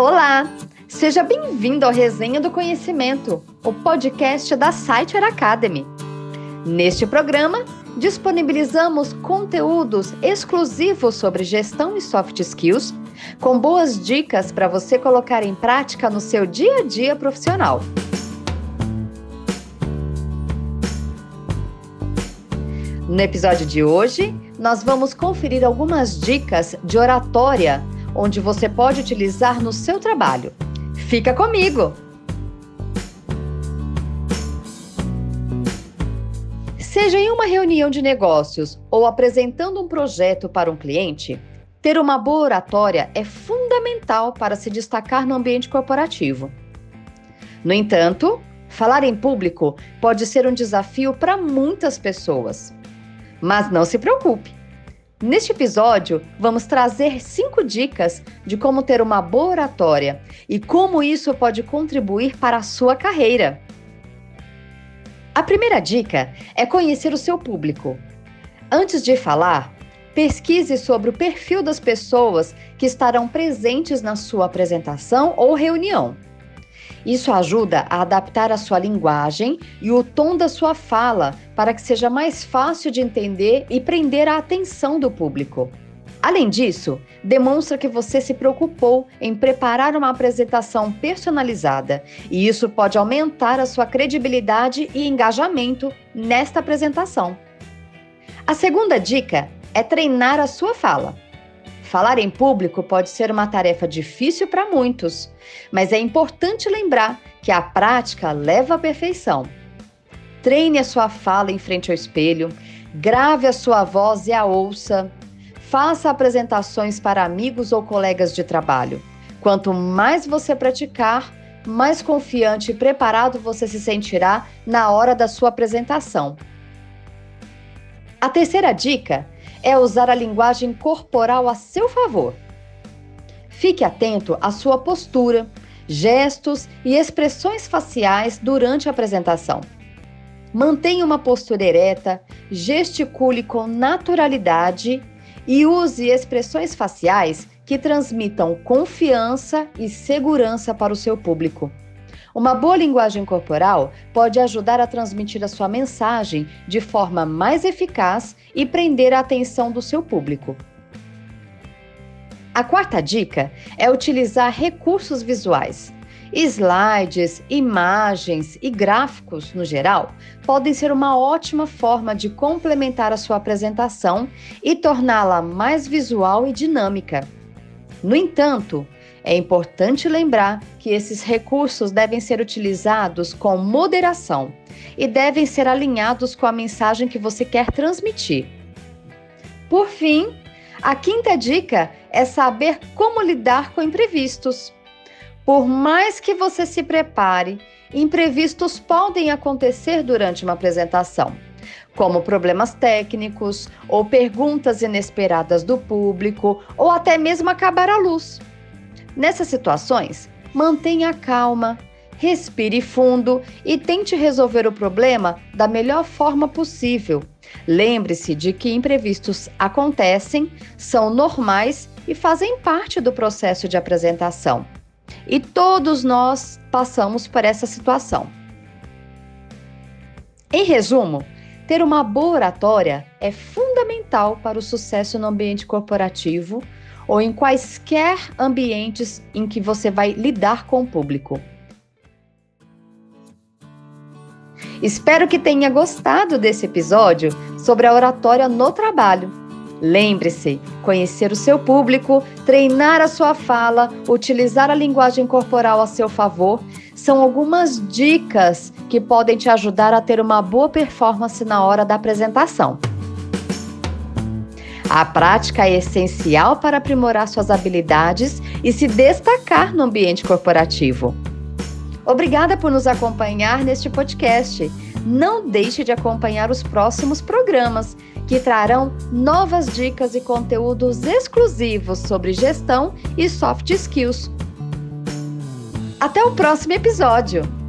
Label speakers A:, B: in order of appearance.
A: Olá! Seja bem-vindo ao Resenha do Conhecimento, o podcast da Siteware Academy. Neste programa, disponibilizamos conteúdos exclusivos sobre gestão e soft skills, com boas dicas para você colocar em prática no seu dia a dia profissional. No episódio de hoje, nós vamos conferir algumas dicas de oratória onde você pode utilizar no seu trabalho. Fica comigo! Seja em uma reunião de negócios ou apresentando um projeto para um cliente, ter uma boa oratória é fundamental para se destacar no ambiente corporativo. No entanto, falar em público pode ser um desafio para muitas pessoas. Mas não se preocupe! Neste episódio, vamos trazer cinco dicas de como ter uma boa oratória e como isso pode contribuir para a sua carreira. A primeira dica é conhecer o seu público. Antes de falar, pesquise sobre o perfil das pessoas que estarão presentes na sua apresentação ou reunião. Isso ajuda a adaptar a sua linguagem e o tom da sua fala para que seja mais fácil de entender e prender a atenção do público. Além disso, demonstra que você se preocupou em preparar uma apresentação personalizada, e isso pode aumentar a sua credibilidade e engajamento nesta apresentação. A segunda dica é treinar a sua fala. Falar em público pode ser uma tarefa difícil para muitos, mas é importante lembrar que a prática leva à perfeição. Treine a sua fala em frente ao espelho, grave a sua voz e a ouça. Faça apresentações para amigos ou colegas de trabalho. Quanto mais você praticar, mais confiante e preparado você se sentirá na hora da sua apresentação. A terceira dica é usar a linguagem corporal a seu favor. Fique atento à sua postura, gestos e expressões faciais durante a apresentação. Mantenha uma postura ereta, gesticule com naturalidade e use expressões faciais que transmitam confiança e segurança para o seu público. Uma boa linguagem corporal pode ajudar a transmitir a sua mensagem de forma mais eficaz e prender a atenção do seu público. A quarta dica é utilizar recursos visuais. Slides, imagens e gráficos, no geral, podem ser uma ótima forma de complementar a sua apresentação e torná-la mais visual e dinâmica. No entanto, é importante lembrar que esses recursos devem ser utilizados com moderação e devem ser alinhados com a mensagem que você quer transmitir. Por fim, a quinta dica é saber como lidar com imprevistos. Por mais que você se prepare, imprevistos podem acontecer durante uma apresentação, como problemas técnicos ou perguntas inesperadas do público ou até mesmo acabar a luz. Nessas situações, mantenha calma, respire fundo e tente resolver o problema da melhor forma possível. Lembre-se de que imprevistos acontecem, são normais e fazem parte do processo de apresentação. E todos nós passamos por essa situação. Em resumo, ter uma boa oratória é fundamental para o sucesso no ambiente corporativo ou em quaisquer ambientes em que você vai lidar com o público. Espero que tenha gostado desse episódio sobre a oratória no trabalho. Lembre-se, conhecer o seu público, treinar a sua fala, utilizar a linguagem corporal a seu favor são algumas dicas que podem te ajudar a ter uma boa performance na hora da apresentação. A prática é essencial para aprimorar suas habilidades e se destacar no ambiente corporativo. Obrigada por nos acompanhar neste podcast. Não deixe de acompanhar os próximos programas, que trarão novas dicas e conteúdos exclusivos sobre gestão e soft skills. Até o próximo episódio!